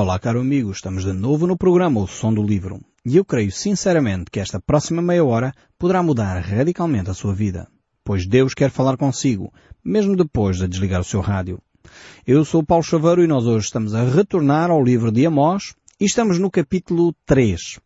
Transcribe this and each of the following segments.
Olá, caro amigo, estamos de novo no programa O Som do Livro e eu creio sinceramente que esta próxima meia hora poderá mudar radicalmente a sua vida, pois Deus quer falar consigo, mesmo depois de desligar o seu rádio. Eu sou Paulo Chaveiro e nós hoje estamos a retornar ao livro de Amós e estamos no capítulo 3.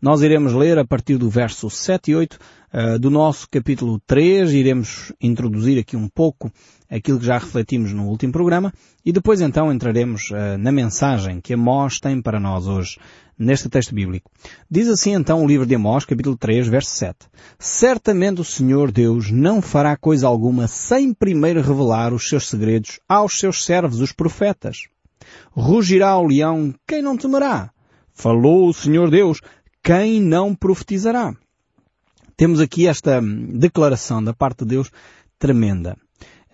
Nós iremos ler a partir do verso 7 e 8 uh, do nosso capítulo 3, iremos introduzir aqui um pouco aquilo que já refletimos no último programa e depois então entraremos uh, na mensagem que Amós tem para nós hoje neste texto bíblico. Diz assim então o livro de Amós, capítulo 3, verso 7. Certamente o Senhor Deus não fará coisa alguma sem primeiro revelar os seus segredos aos seus servos, os profetas. Rugirá o leão, quem não temerá? Falou o Senhor Deus, quem não profetizará? Temos aqui esta declaração da parte de Deus tremenda.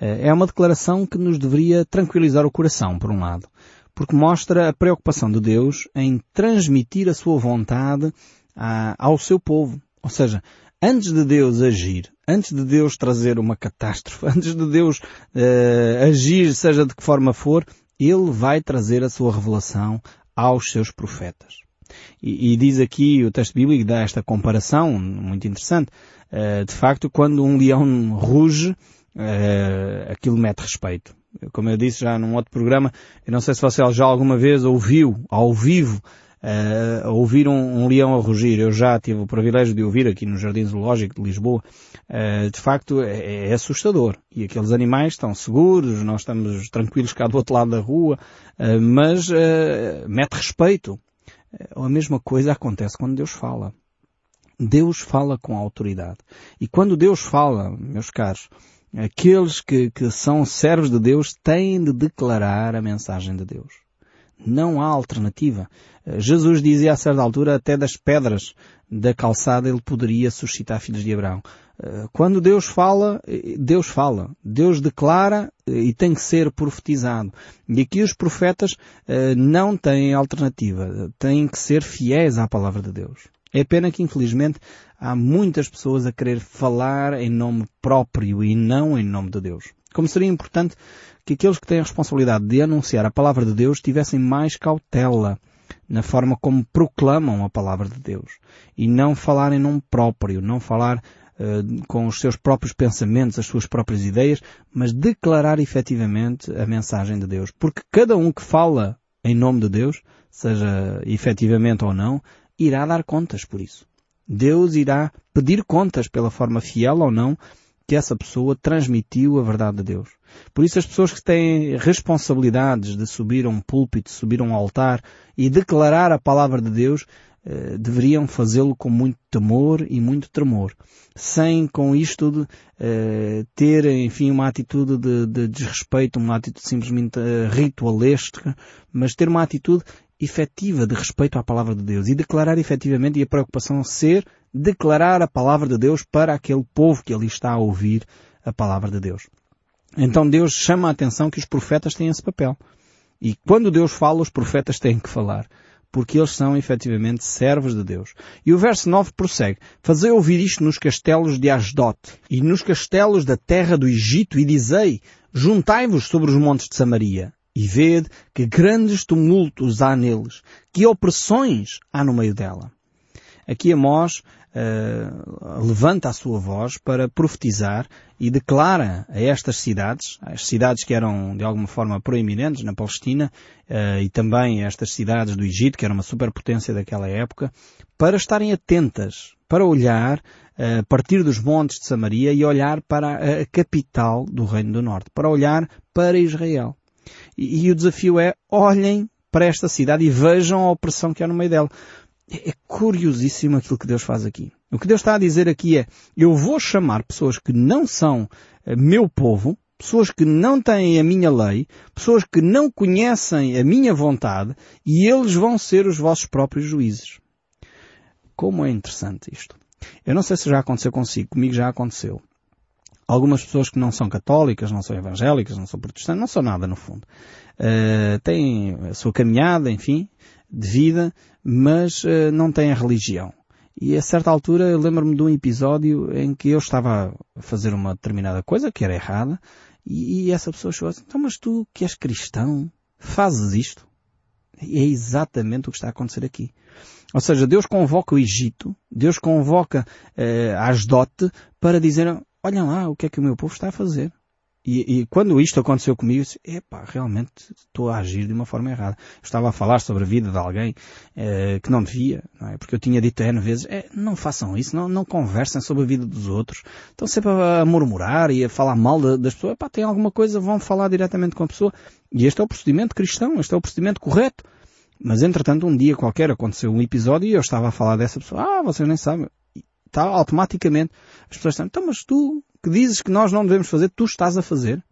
É uma declaração que nos deveria tranquilizar o coração, por um lado, porque mostra a preocupação de Deus em transmitir a sua vontade ao seu povo. Ou seja, antes de Deus agir, antes de Deus trazer uma catástrofe, antes de Deus uh, agir, seja de que forma for, ele vai trazer a sua revelação aos seus profetas. E, e diz aqui o texto bíblico, dá esta comparação muito interessante. Uh, de facto, quando um leão ruge, uh, aquilo mete respeito. Como eu disse já num outro programa, eu não sei se você já alguma vez ouviu, ao vivo, uh, ouvir um, um, leão a rugir. Eu já tive o privilégio de ouvir aqui no Jardim Zoológico de Lisboa. Uh, de facto, é, é, assustador. E aqueles animais estão seguros, nós estamos tranquilos cá do outro lado da rua, uh, mas mete respeito. A mesma coisa acontece quando Deus fala. Deus fala com autoridade. E quando Deus fala, meus caros, aqueles que, que são servos de Deus têm de declarar a mensagem de Deus. Não há alternativa. Jesus dizia a certa altura até das pedras da calçada ele poderia suscitar filhos de Abraão. Quando Deus fala, Deus fala. Deus declara e tem que ser profetizado. E aqui os profetas eh, não têm alternativa. Têm que ser fiéis à palavra de Deus. É pena que infelizmente há muitas pessoas a querer falar em nome próprio e não em nome de Deus. Como seria importante que aqueles que têm a responsabilidade de anunciar a palavra de Deus tivessem mais cautela na forma como proclamam a palavra de Deus e não falar em nome próprio, não falar com os seus próprios pensamentos, as suas próprias ideias, mas declarar efetivamente a mensagem de Deus. Porque cada um que fala em nome de Deus, seja efetivamente ou não, irá dar contas por isso. Deus irá pedir contas pela forma fiel ou não que essa pessoa transmitiu a verdade de Deus. Por isso as pessoas que têm responsabilidades de subir a um púlpito, subir a um altar e declarar a palavra de Deus, eh, deveriam fazê-lo com muito temor e muito tremor, sem com isto de, eh, ter, enfim, uma atitude de, de, desrespeito, uma atitude simplesmente eh, ritualesca, mas ter uma atitude efetiva de respeito à palavra de Deus e declarar efetivamente e a preocupação ser declarar a palavra de Deus para aquele povo que ali está a ouvir a palavra de Deus. Então Deus chama a atenção que os profetas têm esse papel. E quando Deus fala, os profetas têm que falar. Porque eles são efetivamente servos de Deus. E o verso 9 prossegue. Fazei ouvir isto nos castelos de Asdod e nos castelos da terra do Egito e dizei, juntai-vos sobre os montes de Samaria e vede que grandes tumultos há neles, que opressões há no meio dela. Aqui Amós uh, levanta a sua voz para profetizar e declara a estas cidades, as cidades que eram de alguma forma proeminentes na Palestina uh, e também estas cidades do Egito, que era uma superpotência daquela época, para estarem atentas, para olhar uh, a partir dos montes de Samaria e olhar para a capital do Reino do Norte, para olhar para Israel. E, e o desafio é olhem para esta cidade e vejam a opressão que há no meio dela. É, é curiosíssimo aquilo que Deus faz aqui. O que Deus está a dizer aqui é, eu vou chamar pessoas que não são eh, meu povo, pessoas que não têm a minha lei, pessoas que não conhecem a minha vontade, e eles vão ser os vossos próprios juízes. Como é interessante isto. Eu não sei se já aconteceu consigo, comigo já aconteceu. Algumas pessoas que não são católicas, não são evangélicas, não são protestantes, não são nada no fundo. Uh, têm a sua caminhada, enfim, de vida, mas uh, não têm a religião. E a certa altura eu lembro-me de um episódio em que eu estava a fazer uma determinada coisa que era errada e, e essa pessoa chegou assim, então mas tu que és cristão, fazes isto? E é exatamente o que está a acontecer aqui. Ou seja, Deus convoca o Egito, Deus convoca eh, Asdote para dizer, olhem lá o que é que o meu povo está a fazer. E, e, quando isto aconteceu comigo, eu disse, epá, realmente estou a agir de uma forma errada. Eu estava a falar sobre a vida de alguém eh, que não devia, não é? Porque eu tinha dito N vezes, é, não façam isso, não, não conversem sobre a vida dos outros. Estão sempre a murmurar e a falar mal de, das pessoas. Epá, tem alguma coisa, vão falar diretamente com a pessoa. E este é o procedimento cristão, este é o procedimento correto. Mas entretanto, um dia qualquer aconteceu um episódio e eu estava a falar dessa pessoa. Ah, vocês nem sabem. Está automaticamente. As pessoas estão, então mas tu que dizes que nós não devemos fazer, tu estás a fazer.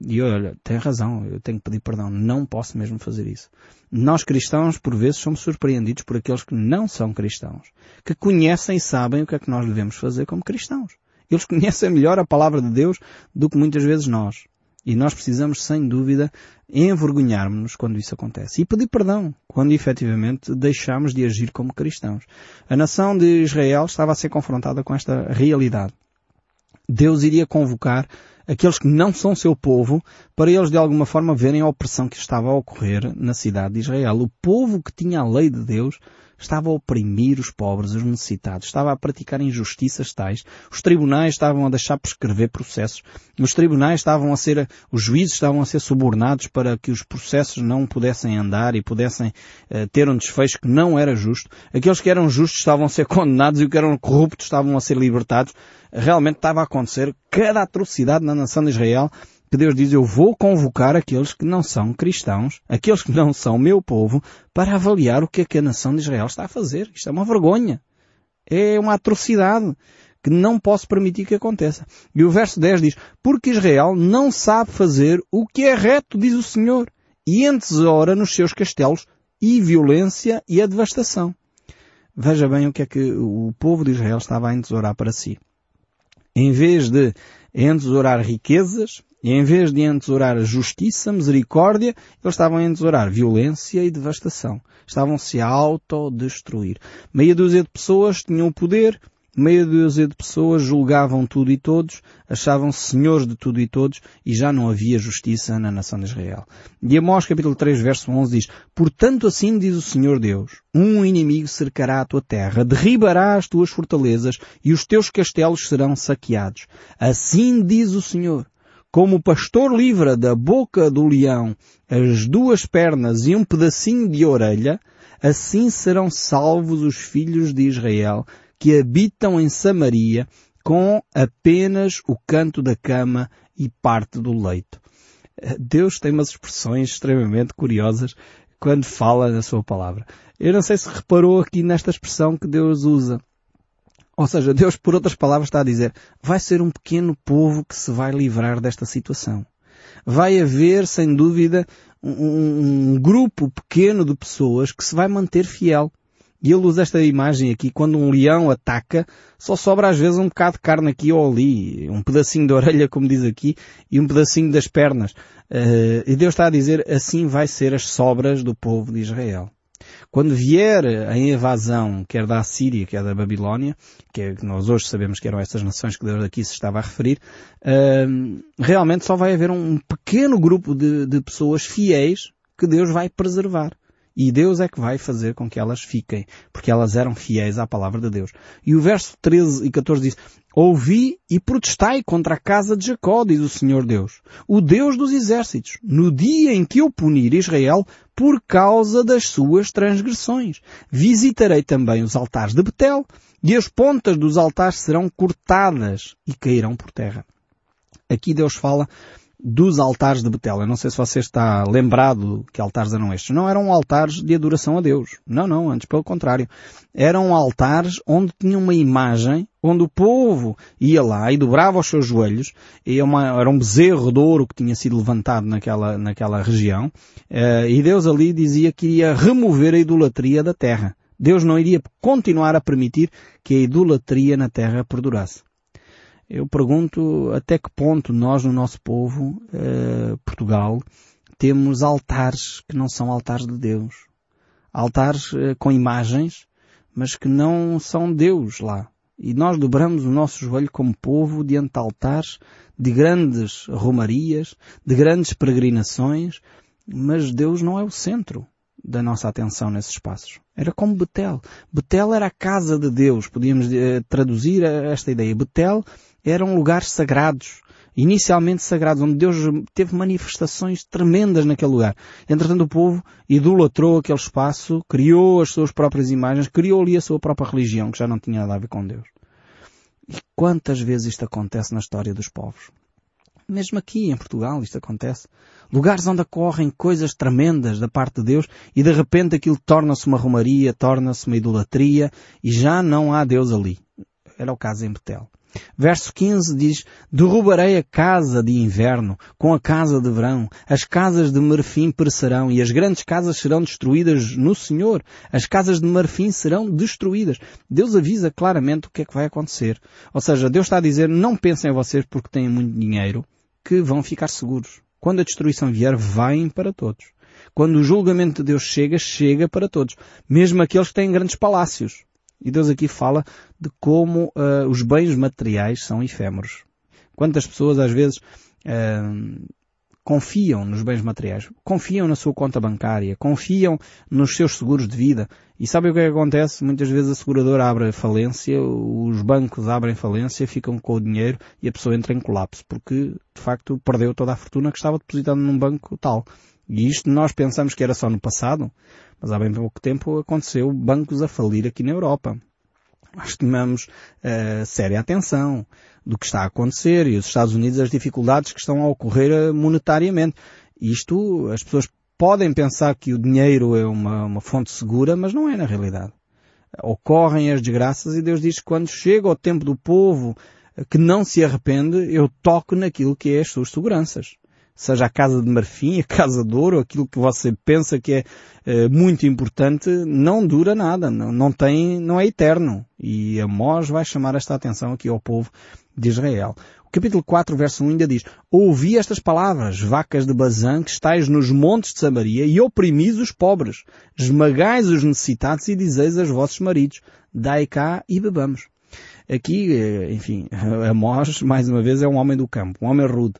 E olha, tem razão, eu tenho que pedir perdão, não posso mesmo fazer isso. Nós cristãos, por vezes, somos surpreendidos por aqueles que não são cristãos, que conhecem e sabem o que é que nós devemos fazer como cristãos. Eles conhecem melhor a palavra de Deus do que muitas vezes nós. E nós precisamos, sem dúvida, envergonharmos-nos quando isso acontece. E pedir perdão quando efetivamente deixamos de agir como cristãos. A nação de Israel estava a ser confrontada com esta realidade. Deus iria convocar aqueles que não são seu povo para eles de alguma forma verem a opressão que estava a ocorrer na cidade de Israel. O povo que tinha a lei de Deus estava a oprimir os pobres, os necessitados, estava a praticar injustiças tais. Os tribunais estavam a deixar prescrever processos. Os tribunais estavam a ser, os juízes estavam a ser subornados para que os processos não pudessem andar e pudessem uh, ter um desfecho que não era justo. Aqueles que eram justos estavam a ser condenados e os que eram corruptos estavam a ser libertados. Realmente estava a acontecer cada atrocidade na nação de Israel que Deus diz, eu vou convocar aqueles que não são cristãos, aqueles que não são meu povo, para avaliar o que é que a nação de Israel está a fazer. Isto é uma vergonha. É uma atrocidade que não posso permitir que aconteça. E o verso 10 diz, porque Israel não sabe fazer o que é reto, diz o Senhor, e entesoura nos seus castelos e violência e a devastação. Veja bem o que é que o povo de Israel estava a entesourar para si. Em vez de entesourar riquezas, e em vez de entesourar justiça, misericórdia, eles estavam a entesourar violência e devastação. Estavam-se a autodestruir. Meia dúzia de pessoas tinham o poder, meia dúzia de pessoas julgavam tudo e todos, achavam-se senhores de tudo e todos, e já não havia justiça na nação de Israel. E Amós capítulo 3 verso 11 diz, Portanto assim diz o Senhor Deus, um inimigo cercará a tua terra, derribará as tuas fortalezas, e os teus castelos serão saqueados. Assim diz o Senhor, como o pastor livra da boca do leão as duas pernas e um pedacinho de orelha, assim serão salvos os filhos de Israel que habitam em Samaria com apenas o canto da cama e parte do leito. Deus tem umas expressões extremamente curiosas quando fala na sua palavra. Eu não sei se reparou aqui nesta expressão que Deus usa. Ou seja, Deus, por outras palavras, está a dizer, vai ser um pequeno povo que se vai livrar desta situação. Vai haver, sem dúvida, um, um grupo pequeno de pessoas que se vai manter fiel. E ele usa esta imagem aqui, quando um leão ataca, só sobra às vezes um bocado de carne aqui ou ali, um pedacinho de orelha, como diz aqui, e um pedacinho das pernas. Uh, e Deus está a dizer, assim vai ser as sobras do povo de Israel. Quando vier a invasão, quer da Assíria, quer da Babilónia, que, é, que nós hoje sabemos que eram essas nações que Deus aqui se estava a referir, uh, realmente só vai haver um pequeno grupo de, de pessoas fiéis que Deus vai preservar. E Deus é que vai fazer com que elas fiquem, porque elas eram fiéis à palavra de Deus. E o verso 13 e 14 diz, Ouvi e protestai contra a casa de Jacó, diz o Senhor Deus, o Deus dos exércitos, no dia em que eu punir Israel por causa das suas transgressões. Visitarei também os altares de Betel, e as pontas dos altares serão cortadas e cairão por terra. Aqui Deus fala dos altares de Betel. Eu não sei se você está lembrado que altares eram estes. Não eram altares de adoração a Deus. Não, não, antes pelo contrário. Eram altares onde tinha uma imagem, onde o povo ia lá e dobrava os seus joelhos, e uma, era um bezerro de ouro que tinha sido levantado naquela, naquela região, eh, e Deus ali dizia que ia remover a idolatria da terra. Deus não iria continuar a permitir que a idolatria na terra perdurasse. Eu pergunto até que ponto nós no nosso povo, uh, Portugal, temos altares que não são altares de Deus. Altares uh, com imagens, mas que não são Deus lá. E nós dobramos o nosso joelho como povo diante de altares de grandes romarias, de grandes peregrinações, mas Deus não é o centro. da nossa atenção nesses espaços. Era como Betel. Betel era a casa de Deus. Podíamos eh, traduzir esta ideia. Betel eram lugares sagrados. Inicialmente sagrados, onde Deus teve manifestações tremendas naquele lugar. Entretanto, o povo idolatrou aquele espaço, criou as suas próprias imagens, criou ali a sua própria religião, que já não tinha nada a ver com Deus. E quantas vezes isto acontece na história dos povos? Mesmo aqui em Portugal isto acontece. Lugares onde ocorrem coisas tremendas da parte de Deus e de repente aquilo torna-se uma romaria, torna-se uma idolatria e já não há Deus ali. Era o caso em Betel. Verso 15 diz, derrubarei a casa de inverno com a casa de verão. As casas de marfim perecerão e as grandes casas serão destruídas no Senhor. As casas de marfim serão destruídas. Deus avisa claramente o que é que vai acontecer. Ou seja, Deus está a dizer, não pensem em vocês porque têm muito dinheiro que vão ficar seguros. Quando a destruição vier, vem para todos. Quando o julgamento de Deus chega, chega para todos. Mesmo aqueles que têm grandes palácios. E Deus aqui fala de como uh, os bens materiais são efêmeros. Quantas pessoas às vezes uh, confiam nos bens materiais, confiam na sua conta bancária, confiam nos seus seguros de vida. E sabe o que, é que acontece? Muitas vezes a seguradora abre falência, os bancos abrem falência, ficam com o dinheiro e a pessoa entra em colapso, porque de facto perdeu toda a fortuna que estava depositada num banco tal. E isto nós pensamos que era só no passado, mas há bem pouco tempo aconteceu bancos a falir aqui na Europa. Nós tomamos uh, séria atenção do que está a acontecer e os Estados Unidos as dificuldades que estão a ocorrer eh, monetariamente. Isto, as pessoas podem pensar que o dinheiro é uma, uma fonte segura, mas não é na realidade. Ocorrem as desgraças e Deus diz que quando chega o tempo do povo eh, que não se arrepende, eu toco naquilo que é as suas seguranças seja a casa de marfim, a casa de ouro, aquilo que você pensa que é uh, muito importante, não dura nada, não, não tem, não é eterno. E Amós vai chamar esta atenção aqui ao povo de Israel. O capítulo 4, verso 1 ainda diz, Ouvi estas palavras, vacas de Bazã, que estáis nos montes de Samaria, e oprimis os pobres, esmagais os necessitados e dizeis aos vossos maridos, dai cá e bebamos. Aqui, eh, enfim, Amós, mais uma vez, é um homem do campo, um homem rude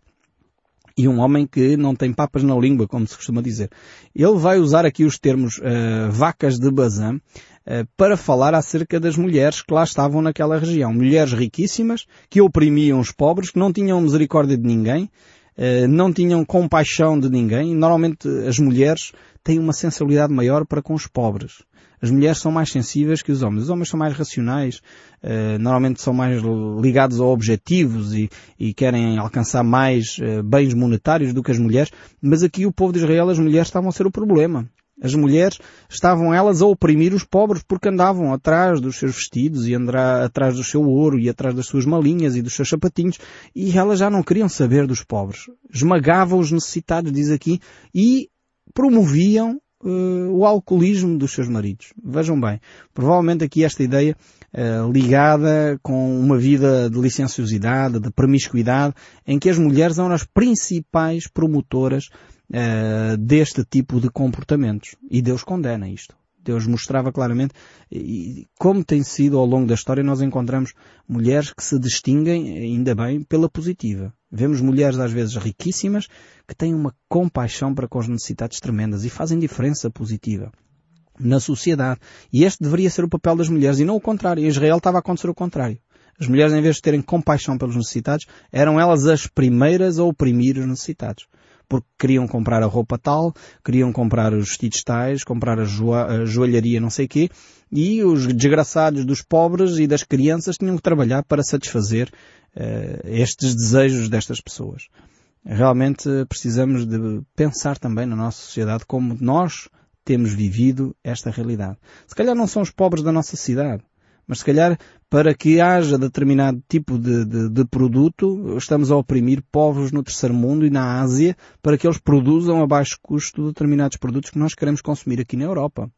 e um homem que não tem papas na língua, como se costuma dizer. Ele vai usar aqui os termos uh, vacas de Bazã uh, para falar acerca das mulheres que lá estavam naquela região. Mulheres riquíssimas que oprimiam os pobres, que não tinham misericórdia de ninguém, uh, não tinham compaixão de ninguém. Normalmente as mulheres têm uma sensibilidade maior para com os pobres. As mulheres são mais sensíveis que os homens. Os homens são mais racionais, uh, normalmente são mais ligados a objetivos e, e querem alcançar mais uh, bens monetários do que as mulheres, mas aqui o povo de Israel, as mulheres estavam a ser o problema. As mulheres estavam elas a oprimir os pobres porque andavam atrás dos seus vestidos e andar atrás do seu ouro e atrás das suas malinhas e dos seus sapatinhos e elas já não queriam saber dos pobres. Esmagavam os necessitados, diz aqui, e promoviam uh, o alcoolismo dos seus maridos. Vejam bem, provavelmente aqui esta ideia uh, ligada com uma vida de licenciosidade, de promiscuidade, em que as mulheres são as principais promotoras uh, deste tipo de comportamentos. E Deus condena isto. Deus mostrava claramente e como tem sido ao longo da história nós encontramos mulheres que se distinguem, ainda bem, pela positiva. Vemos mulheres às vezes riquíssimas que têm uma compaixão para com as necessidades tremendas e fazem diferença positiva na sociedade. E este deveria ser o papel das mulheres e não o contrário. Em Israel estava a acontecer o contrário. As mulheres, em vez de terem compaixão pelos necessitados, eram elas as primeiras a oprimir os necessitados. Porque queriam comprar a roupa tal, queriam comprar os vestidos tais, comprar a, a joalharia não sei quê, e os desgraçados dos pobres e das crianças tinham que trabalhar para satisfazer uh, estes desejos destas pessoas. Realmente precisamos de pensar também na nossa sociedade como nós temos vivido esta realidade. Se calhar não são os pobres da nossa cidade, mas se calhar para que haja determinado tipo de, de, de, produto, estamos a oprimir povos no terceiro mundo e na Ásia para que eles produzam a baixo custo determinados produtos que nós queremos consumir aqui na Europa.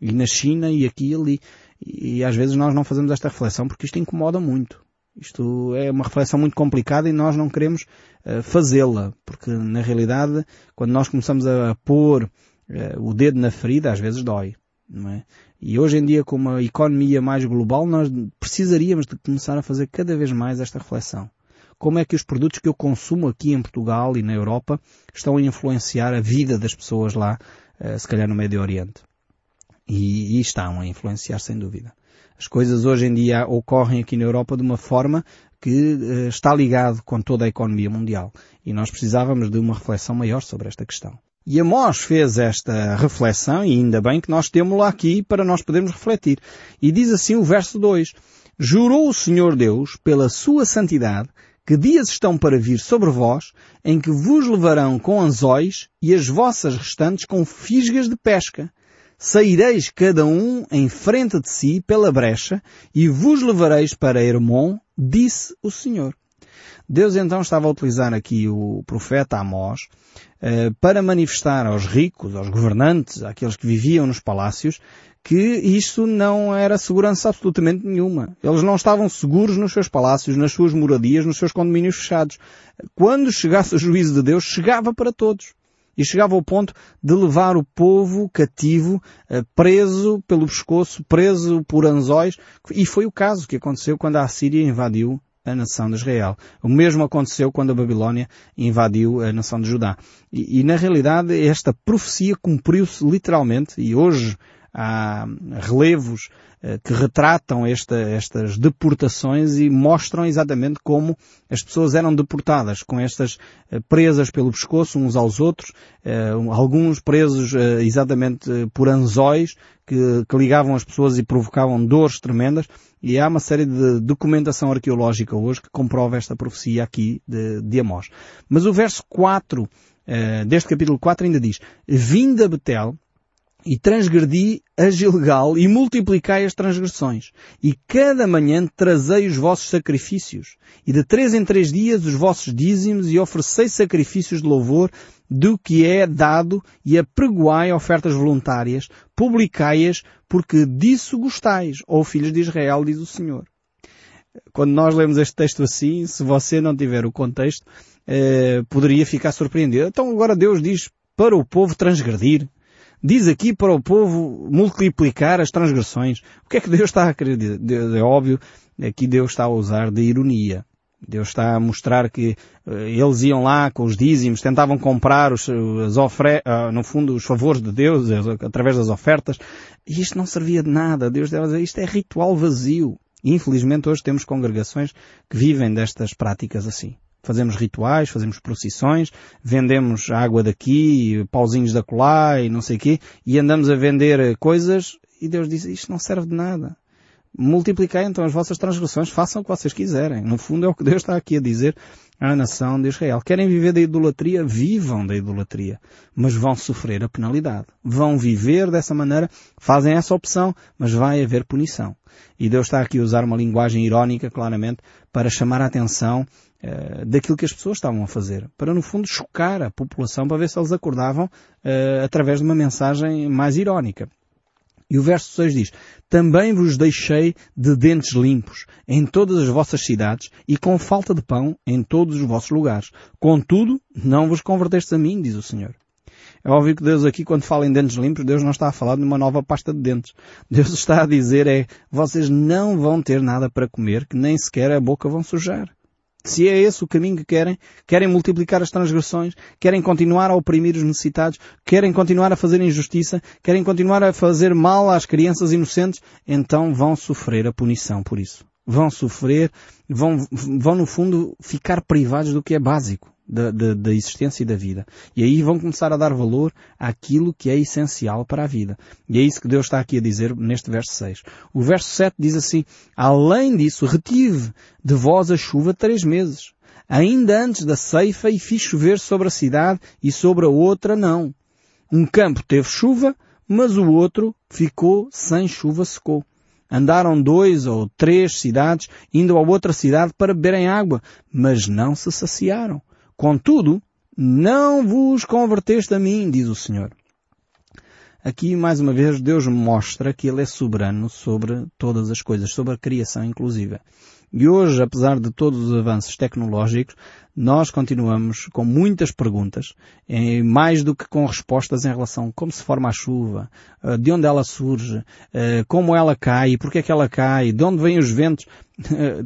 E na China e aqui e ali. E às vezes nós não fazemos esta reflexão porque isto incomoda muito. Isto é uma reflexão muito complicada e nós não queremos uh, fazê-la, porque na realidade, quando nós começamos a pôr uh, o dedo na ferida, às vezes dói. Não é? E hoje em dia, com uma economia mais global, nós precisaríamos de começar a fazer cada vez mais esta reflexão. Como é que os produtos que eu consumo aqui em Portugal e na Europa estão a influenciar a vida das pessoas lá se calhar no Médio Oriente. E, e estão a influenciar sem dúvida. As coisas hoje em dia ocorrem aqui na Europa de uma forma que uh, está ligado com toda a economia mundial. E nós precisávamos de uma reflexão maior sobre esta questão. E Amós fez esta reflexão, e ainda bem que nós temos-la aqui para nós podermos refletir. E diz assim o verso 2. Jurou o Senhor Deus, pela sua santidade, que dias estão para vir sobre vós, em que vos levarão com anzóis e as vossas restantes com fisgas de pesca, saireis cada um em frente de si pela brecha e vos levareis para Hermon, disse o Senhor. Deus então estava a utilizar aqui o profeta Amós eh, para manifestar aos ricos, aos governantes, àqueles que viviam nos palácios, que isto não era segurança absolutamente nenhuma. Eles não estavam seguros nos seus palácios, nas suas moradias, nos seus condomínios fechados. Quando chegasse o juízo de Deus, chegava para todos. E chegava ao ponto de levar o povo cativo, eh, preso pelo pescoço, preso por anzóis. E foi o caso que aconteceu quando a Assíria invadiu a nação de Israel. O mesmo aconteceu quando a Babilónia invadiu a nação de Judá. E, e na realidade esta profecia cumpriu-se literalmente e hoje há relevos que retratam esta, estas deportações e mostram exatamente como as pessoas eram deportadas, com estas eh, presas pelo pescoço uns aos outros, eh, alguns presos exatamente por anzóis que, que ligavam as pessoas e provocavam dores tremendas, e há uma série de documentação arqueológica hoje que comprova esta profecia aqui de, de Amós. Mas o verso 4 deste capítulo 4 ainda diz, Vinda Betel, e transgredi a Gilgal e multiplicai as transgressões. E cada manhã trazei os vossos sacrifícios. E de três em três dias os vossos dízimos e oferecei sacrifícios de louvor do que é dado e apregoai ofertas voluntárias, publicai-as, porque disso gostais, ó filhos de Israel, diz o Senhor. Quando nós lemos este texto assim, se você não tiver o contexto, eh, poderia ficar surpreendido. Então agora Deus diz para o povo transgredir, diz aqui para o povo multiplicar as transgressões. O que é que Deus está a querer dizer? É óbvio, aqui Deus está a usar de ironia. Deus está a mostrar que uh, eles iam lá com os dízimos, tentavam comprar os, as ofre uh, no fundo os favores de Deus através das ofertas, e isto não servia de nada. Deus deve dizer, isto é ritual vazio. E, infelizmente hoje temos congregações que vivem destas práticas assim. Fazemos rituais, fazemos procissões, vendemos água daqui, pauzinhos da colar e não sei o quê, e andamos a vender coisas e Deus diz, isto não serve de nada. Multiplicai então as vossas transgressões, façam o que vocês quiserem. No fundo é o que Deus está aqui a dizer à nação de Israel. Querem viver da idolatria? Vivam da idolatria. Mas vão sofrer a penalidade. Vão viver dessa maneira, fazem essa opção, mas vai haver punição. E Deus está aqui a usar uma linguagem irónica, claramente, para chamar a atenção uh, daquilo que as pessoas estavam a fazer. Para, no fundo, chocar a população para ver se eles acordavam uh, através de uma mensagem mais irónica. E o verso 6 diz, Também vos deixei de dentes limpos em todas as vossas cidades e com falta de pão em todos os vossos lugares. Contudo, não vos convertestes a mim, diz o Senhor. É óbvio que Deus aqui, quando fala em dentes limpos, Deus não está a falar de uma nova pasta de dentes. Deus está a dizer é, vocês não vão ter nada para comer, que nem sequer a boca vão sujar. Se é esse o caminho que querem, querem multiplicar as transgressões, querem continuar a oprimir os necessitados, querem continuar a fazer injustiça, querem continuar a fazer mal às crianças inocentes, então vão sofrer a punição por isso. Vão sofrer, vão, vão no fundo ficar privados do que é básico da, da, da, existência e da vida. E aí vão começar a dar valor àquilo que é essencial para a vida. E é isso que Deus está aqui a dizer neste verso 6. O verso 7 diz assim, Além disso, retive de vós a chuva três meses, ainda antes da ceifa, e fiz chover sobre a cidade e sobre a outra não. Um campo teve chuva, mas o outro ficou sem chuva secou. Andaram dois ou três cidades, indo a outra cidade para beberem água, mas não se saciaram. Contudo, não vos converteste a mim, diz o Senhor. Aqui, mais uma vez, Deus mostra que Ele é soberano sobre todas as coisas, sobre a criação inclusive. E hoje, apesar de todos os avanços tecnológicos, nós continuamos com muitas perguntas, mais do que com respostas em relação a como se forma a chuva, de onde ela surge, eh, como ela cai, porque é que ela cai, de onde vêm os ventos.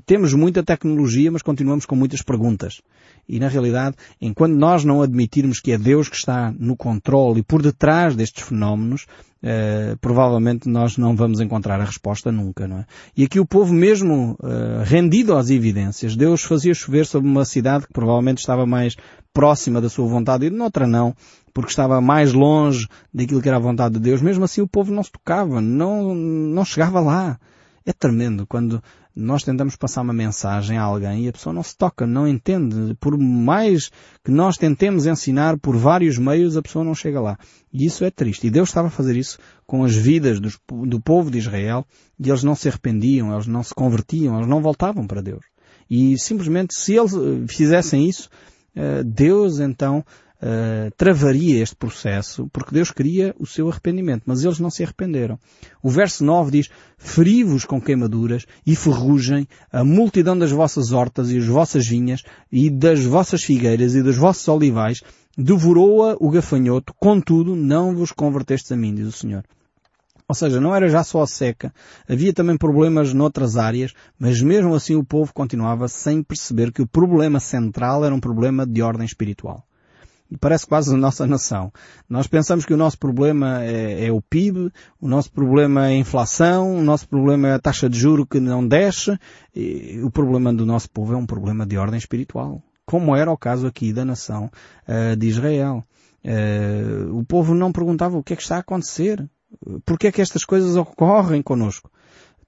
Temos muita tecnologia, mas continuamos com muitas perguntas. E na realidade, enquanto nós não admitirmos que é Deus que está no controle e por detrás destes fenómenos, eh, provavelmente nós não vamos encontrar a resposta nunca, não é? E aqui o povo mesmo eh, rendido às evidências, Deus fazia chover sobre uma cidade que provavelmente estava mais próxima da sua vontade e noutra não, porque estava mais longe daquilo que era a vontade de Deus. Mesmo assim o povo não se tocava, não, não chegava lá. É tremendo quando nós tentamos passar uma mensagem a alguém e a pessoa não se toca, não entende. Por mais que nós tentemos ensinar por vários meios, a pessoa não chega lá. E isso é triste. E Deus estava a fazer isso com as vidas dos, do povo de Israel e eles não se arrependiam, eles não se convertiam, eles não voltavam para Deus. E simplesmente, se eles eh, fizessem isso, eh, Deus então uh, travaria este processo, porque Deus queria o seu arrependimento, mas eles não se arrependeram. O verso 9 diz, feri-vos com queimaduras e ferrugem a multidão das vossas hortas e as vossas vinhas e das vossas figueiras e dos vossos olivais, devorou-a o gafanhoto, contudo não vos convertestes a mim, diz o Senhor. Ou seja, não era já só a seca, havia também problemas noutras áreas, mas mesmo assim o povo continuava sem perceber que o problema central era um problema de ordem espiritual parece quase a nossa nação. Nós pensamos que o nosso problema é, é, o PIB, o nosso problema é a inflação, o nosso problema é a taxa de juro que não desce, e o problema do nosso povo é um problema de ordem espiritual. Como era o caso aqui da nação uh, de Israel. Uh, o povo não perguntava o que é que está a acontecer. Porquê é que estas coisas ocorrem conosco?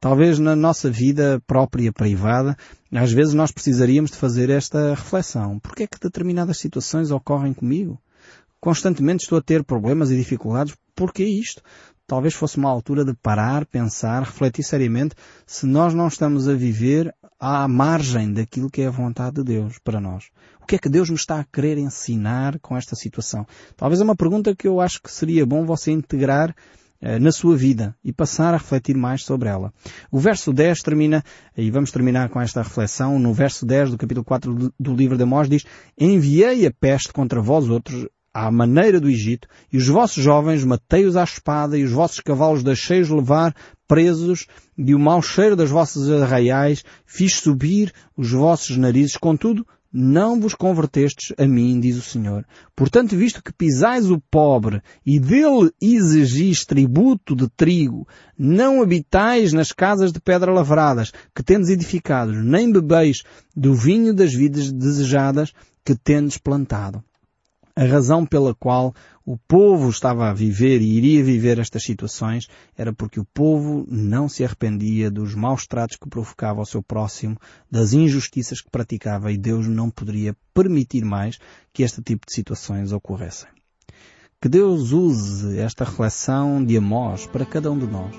Talvez na nossa vida própria privada, às vezes nós precisaríamos de fazer esta reflexão. Por que é que determinadas situações ocorrem comigo? Constantemente estou a ter problemas e dificuldades. Por que isto? Talvez fosse uma altura de parar, pensar, refletir seriamente se nós não estamos a viver à margem daquilo que é a vontade de Deus para nós. O que é que Deus me está a querer ensinar com esta situação? Talvez é uma pergunta que eu acho que seria bom você integrar na sua vida e passar a refletir mais sobre ela. O verso 10 termina, e vamos terminar com esta reflexão, no verso 10 do capítulo 4 do livro de Amós diz, Enviei a peste contra vós outros à maneira do Egito, e os vossos jovens matei-os à espada, e os vossos cavalos deixei-os levar presos, e o mau cheiro das vossas arraiais fiz subir os vossos narizes, contudo, não vos convertestes a mim, diz o Senhor. Portanto, visto que pisais o pobre e dele exigis tributo de trigo, não habitais nas casas de pedra lavradas que tendes edificados, nem bebeis do vinho das vidas desejadas que tendes plantado. A razão pela qual o povo estava a viver e iria viver estas situações era porque o povo não se arrependia dos maus tratos que provocava ao seu próximo, das injustiças que praticava e Deus não poderia permitir mais que este tipo de situações ocorressem. Que Deus use esta reflexão de Amós para cada um de nós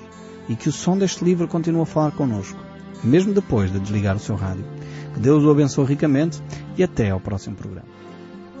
e que o som deste livro continue a falar connosco, mesmo depois de desligar o seu rádio. Que Deus o abençoe ricamente e até ao próximo programa.